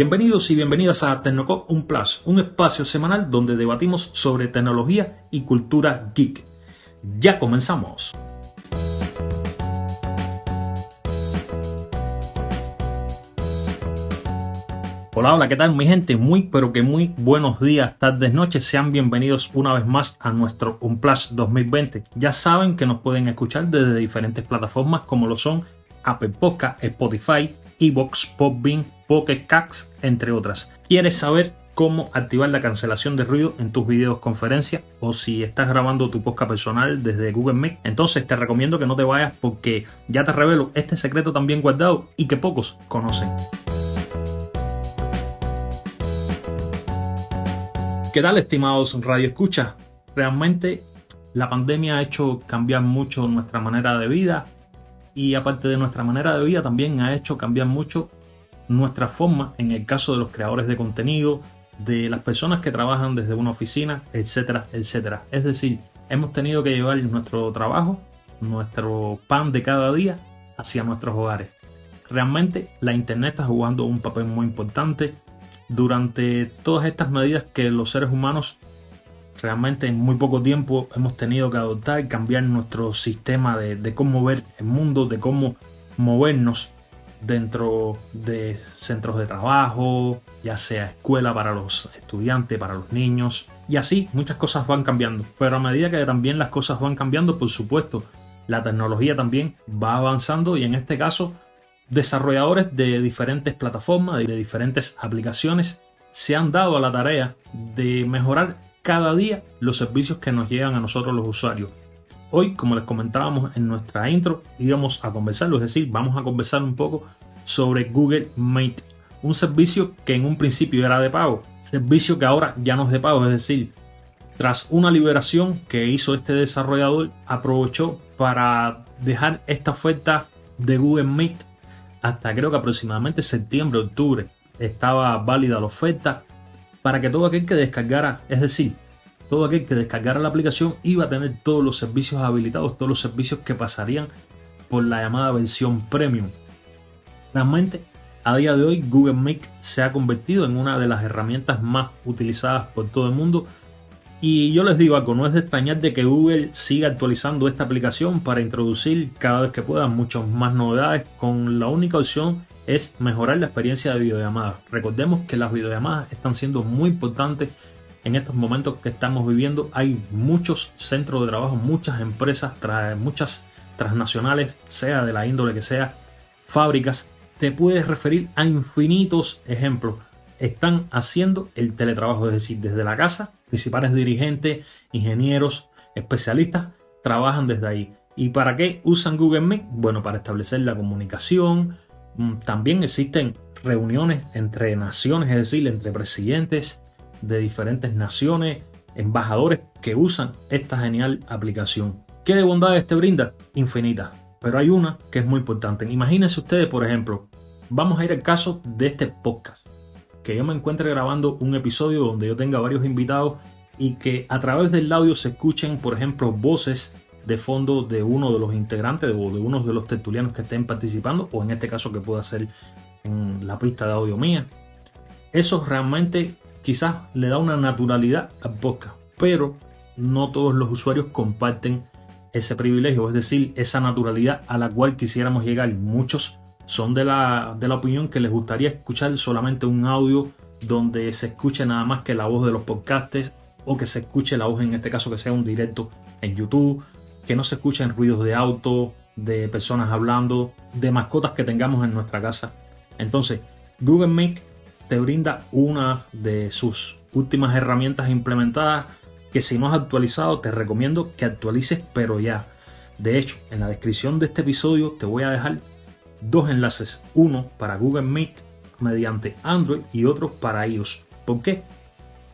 bienvenidos y bienvenidas a Tecnoco Un Plus, un espacio semanal donde debatimos sobre tecnología y cultura geek. Ya comenzamos. Hola, hola, ¿qué tal mi gente? Muy, pero que muy buenos días, tardes, noches. Sean bienvenidos una vez más a nuestro Unplus 2020. Ya saben que nos pueden escuchar desde diferentes plataformas como lo son Apple Podcast, Spotify, Evox, Podbean, Pocket entre otras. ¿Quieres saber cómo activar la cancelación de ruido en tus videoconferencias o si estás grabando tu podcast personal desde Google Meet? Entonces te recomiendo que no te vayas porque ya te revelo este secreto también guardado y que pocos conocen. ¿Qué tal, estimados Radio Escucha? Realmente la pandemia ha hecho cambiar mucho nuestra manera de vida y aparte de nuestra manera de vida también ha hecho cambiar mucho nuestra forma en el caso de los creadores de contenido, de las personas que trabajan desde una oficina, etcétera, etcétera. Es decir, hemos tenido que llevar nuestro trabajo, nuestro pan de cada día hacia nuestros hogares. Realmente la internet está jugando un papel muy importante durante todas estas medidas que los seres humanos realmente en muy poco tiempo hemos tenido que adoptar y cambiar nuestro sistema de, cómo ver el mundo, de cómo movernos dentro de centros de trabajo, ya sea escuela para los estudiantes, para los niños, y así muchas cosas van cambiando. Pero a medida que también las cosas van cambiando, por supuesto, la tecnología también va avanzando y en este caso desarrolladores de diferentes plataformas, de diferentes aplicaciones, se han dado a la tarea de mejorar cada día los servicios que nos llegan a nosotros los usuarios. Hoy, como les comentábamos en nuestra intro, íbamos a conversar, es decir, vamos a conversar un poco sobre Google Meet, un servicio que en un principio era de pago, servicio que ahora ya no es de pago, es decir, tras una liberación que hizo este desarrollador, aprovechó para dejar esta oferta de Google Meet hasta creo que aproximadamente septiembre, octubre, estaba válida la oferta para que todo aquel que descargara, es decir, todo aquel que descargara la aplicación iba a tener todos los servicios habilitados, todos los servicios que pasarían por la llamada versión premium. Realmente, a día de hoy, Google Meet se ha convertido en una de las herramientas más utilizadas por todo el mundo y yo les digo algo, no es de extrañar de que Google siga actualizando esta aplicación para introducir cada vez que pueda muchas más novedades con la única opción es mejorar la experiencia de videollamadas. Recordemos que las videollamadas están siendo muy importantes en estos momentos que estamos viviendo. Hay muchos centros de trabajo, muchas empresas, muchas transnacionales, sea de la índole que sea, fábricas. Te puedes referir a infinitos ejemplos. Están haciendo el teletrabajo, es decir, desde la casa principales dirigentes, ingenieros, especialistas trabajan desde ahí. ¿Y para qué usan Google Meet? Bueno, para establecer la comunicación. Mm, también existen reuniones entre naciones, es decir, entre presidentes de diferentes naciones, embajadores que usan esta genial aplicación. ¿Qué de bondades te brinda? Infinita. Pero hay una que es muy importante. Imagínense ustedes, por ejemplo, vamos a ir al caso de este podcast que yo me encuentre grabando un episodio donde yo tenga varios invitados y que a través del audio se escuchen, por ejemplo, voces de fondo de uno de los integrantes o de uno de los tertulianos que estén participando, o en este caso que pueda ser en la pista de audio mía. Eso realmente quizás le da una naturalidad al podcast, pero no todos los usuarios comparten ese privilegio, es decir, esa naturalidad a la cual quisiéramos llegar. Muchos son de la, de la opinión que les gustaría escuchar solamente un audio donde se escuche nada más que la voz de los podcasters o que se escuche la voz en este caso que sea un directo en YouTube, que no se escuchen ruidos de auto, de personas hablando, de mascotas que tengamos en nuestra casa. Entonces, Google Meet te brinda una de sus últimas herramientas implementadas que si no has actualizado te recomiendo que actualices pero ya. De hecho, en la descripción de este episodio te voy a dejar dos enlaces, uno para Google Meet mediante Android y otro para iOS. ¿Por qué?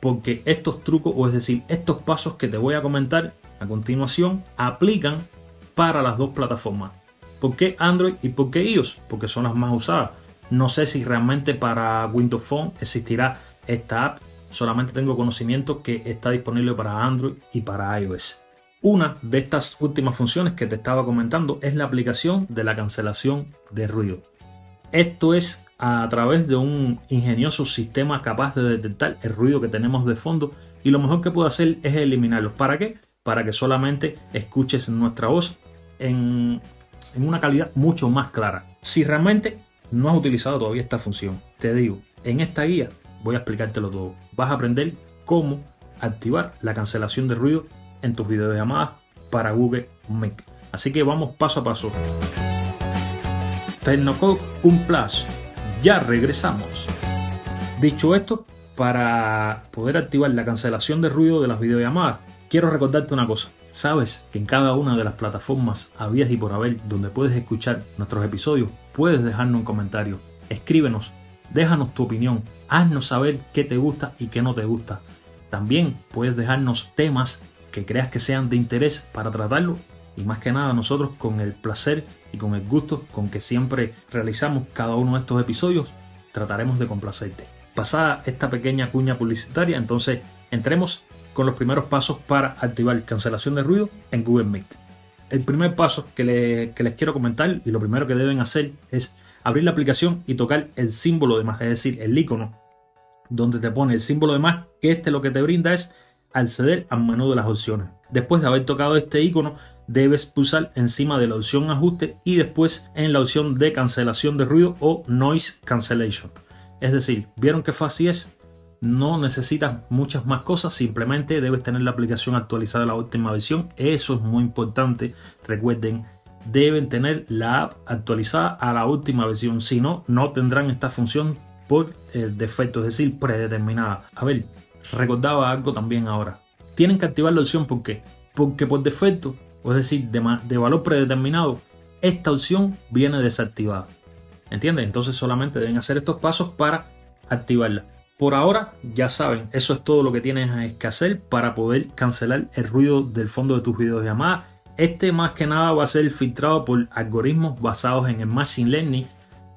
Porque estos trucos, o es decir, estos pasos que te voy a comentar a continuación, aplican para las dos plataformas. ¿Por qué Android y por qué iOS? Porque son las más usadas. No sé si realmente para Windows Phone existirá esta app. Solamente tengo conocimiento que está disponible para Android y para iOS. Una de estas últimas funciones que te estaba comentando es la aplicación de la cancelación de ruido. Esto es a través de un ingenioso sistema capaz de detectar el ruido que tenemos de fondo y lo mejor que puedo hacer es eliminarlos. ¿Para qué? Para que solamente escuches nuestra voz en, en una calidad mucho más clara. Si realmente no has utilizado todavía esta función, te digo, en esta guía voy a explicártelo todo. Vas a aprender cómo activar la cancelación de ruido en tus videollamadas para Google Meet. Así que vamos paso a paso. Tecnocode Un Plus. Ya regresamos. Dicho esto, para poder activar la cancelación de ruido de las videollamadas, quiero recordarte una cosa. Sabes que en cada una de las plataformas habías y por haber donde puedes escuchar nuestros episodios, puedes dejarnos un comentario. Escríbenos, déjanos tu opinión, haznos saber qué te gusta y qué no te gusta. También puedes dejarnos temas que creas que sean de interés para tratarlo y más que nada nosotros con el placer y con el gusto con que siempre realizamos cada uno de estos episodios trataremos de complacerte. Pasada esta pequeña cuña publicitaria, entonces entremos con los primeros pasos para activar cancelación de ruido en Google Meet. El primer paso que, les quiero comentar y lo primero que deben hacer es abrir la aplicación y tocar el símbolo de más, es decir, el icono donde te pone el símbolo de más, que este lo que te brinda es acceder al menú de las opciones. Después de haber tocado este icono, debes pulsar encima de la opción ajuste y después en la opción de cancelación de ruido o noise cancellation. Es decir, ¿vieron qué fácil es? No necesitas muchas más cosas, simplemente debes tener la aplicación actualizada a la última versión. Eso es muy importante. Recuerden, deben tener la app actualizada a la última versión. Si no, no tendrán esta función por el defecto, es decir, predeterminada. A ver, recordaba algo también ahora. Tienen que activar la opción porque porque por defecto, es decir, de, de valor predeterminado, esta opción viene desactivada. ¿Entienden? Entonces solamente deben hacer estos pasos para activarla. Por ahora, ya saben, eso es todo lo que tienes que hacer para poder cancelar el ruido del fondo de tus videollamadas. Este más que nada va a ser filtrado por algoritmos basados en el Machine Learning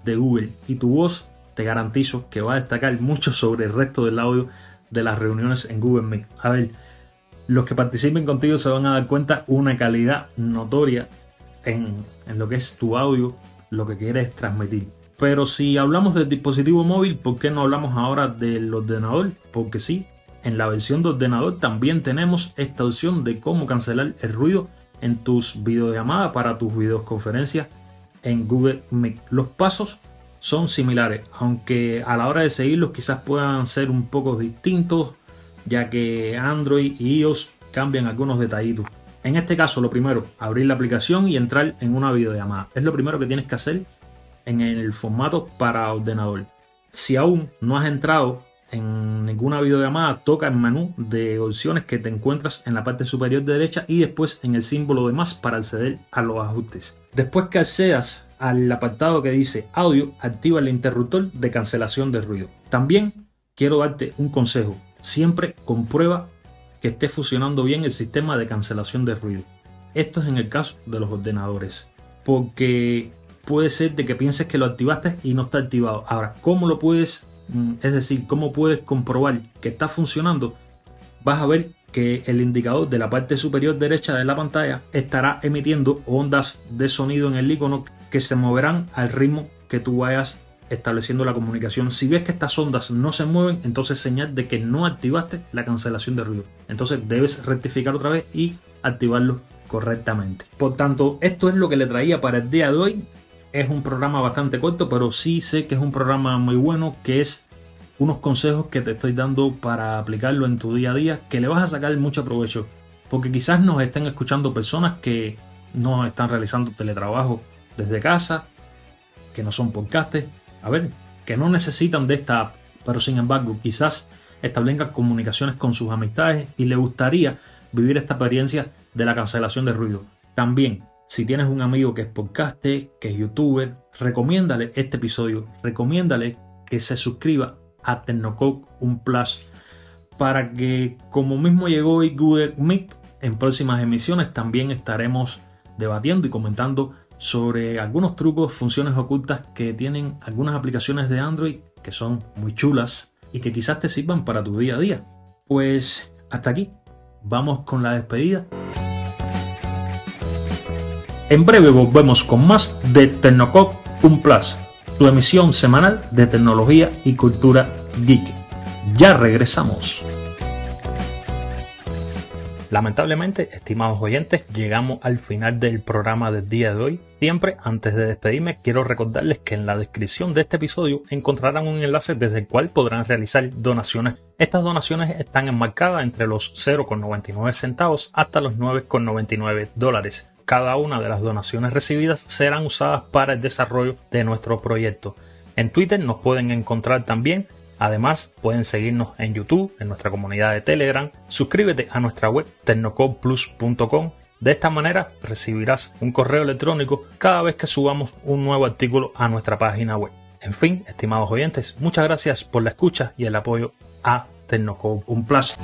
de Google y tu voz te garantizo que va a destacar mucho sobre el resto del audio de las reuniones en Google Meet. A ver, los que participen contigo se van a dar cuenta una calidad notoria en, en lo que es tu audio, lo que quieres transmitir. Pero si hablamos del dispositivo móvil, ¿por qué no hablamos ahora del ordenador? Porque sí, en la versión de ordenador también tenemos esta opción de cómo cancelar el ruido en tus videollamadas para tus videoconferencias en Google Meet. Los pasos son similares, aunque a la hora de seguirlos quizás puedan ser un poco distintos, ya que Android y iOS cambian algunos detallitos. En este caso, lo primero, abrir la aplicación y entrar en una videollamada. Es lo primero que tienes que hacer en el formato para ordenador. Si aún no has entrado en ninguna videollamada, toca el menú de opciones que te encuentras en la parte superior derecha y después en el símbolo de más para acceder a los ajustes. Después que accedas al apartado que dice audio, activa el interruptor de cancelación de ruido. También quiero darte un consejo. Siempre comprueba que esté funcionando bien el sistema de cancelación de ruido. Esto es en el caso de los ordenadores. Porque puede ser de que pienses que lo activaste y no está activado. Ahora, ¿cómo lo puedes, mm, es decir, cómo puedes comprobar que está funcionando? Vas a ver que el indicador de la parte superior derecha de la pantalla estará emitiendo ondas de sonido en el icono que se moverán al ritmo que tú vayas estableciendo la comunicación. Si ves que estas ondas no se mueven, entonces señal de que no activaste la cancelación de ruido. Entonces debes rectificar otra vez y activarlo correctamente. Por tanto, esto es lo que le traía para el día de hoy. Es un programa bastante corto, pero sí sé que es un programa muy bueno, que es unos consejos que te estoy dando para aplicarlo en tu día a día, que le vas a sacar mucho provecho. Porque quizás nos estén escuchando personas que no están realizando teletrabajo desde casa, que no son podcasters, a ver, que no necesitan de esta app, pero sin embargo quizás establezcan comunicaciones con sus amistades y le gustaría vivir esta experiencia de la cancelación de ruido. También, si tienes un amigo que es podcaster, que es youtuber, recomiéndale este episodio, recomiéndale que se suscriba a Tecnococ Un Plus para que como mismo llegó hoy Google Meet, en próximas emisiones también estaremos debatiendo y comentando sobre algunos trucos, funciones ocultas que tienen algunas aplicaciones de Android que son muy chulas y que quizás te sirvan para tu día a día. Pues hasta aquí, vamos con la despedida. En breve volvemos con más de Tecnococ Un Plus. tu emisión semanal de tecnología y cultura geek. Ya regresamos. Lamentablemente, estimados oyentes, llegamos al final del programa del día de hoy. Siempre, antes de despedirme, quiero recordarles que en la descripción de este episodio encontrarán un enlace desde el cual podrán realizar donaciones. Estas donaciones están enmarcadas entre los 0,99 centavos hasta los 9,99 dólares. Cada una de las donaciones recibidas serán usadas para el desarrollo de nuestro proyecto. En Twitter nos pueden encontrar también Además, pueden seguirnos en YouTube, en nuestra comunidad de Telegram. Suscríbete a nuestra web tecnocoplus.com. De esta manera recibirás un correo electrónico cada vez que subamos un nuevo artículo a nuestra página web. En fin, estimados oyentes, muchas gracias por la escucha y el apoyo a Tecnocop. Un placer.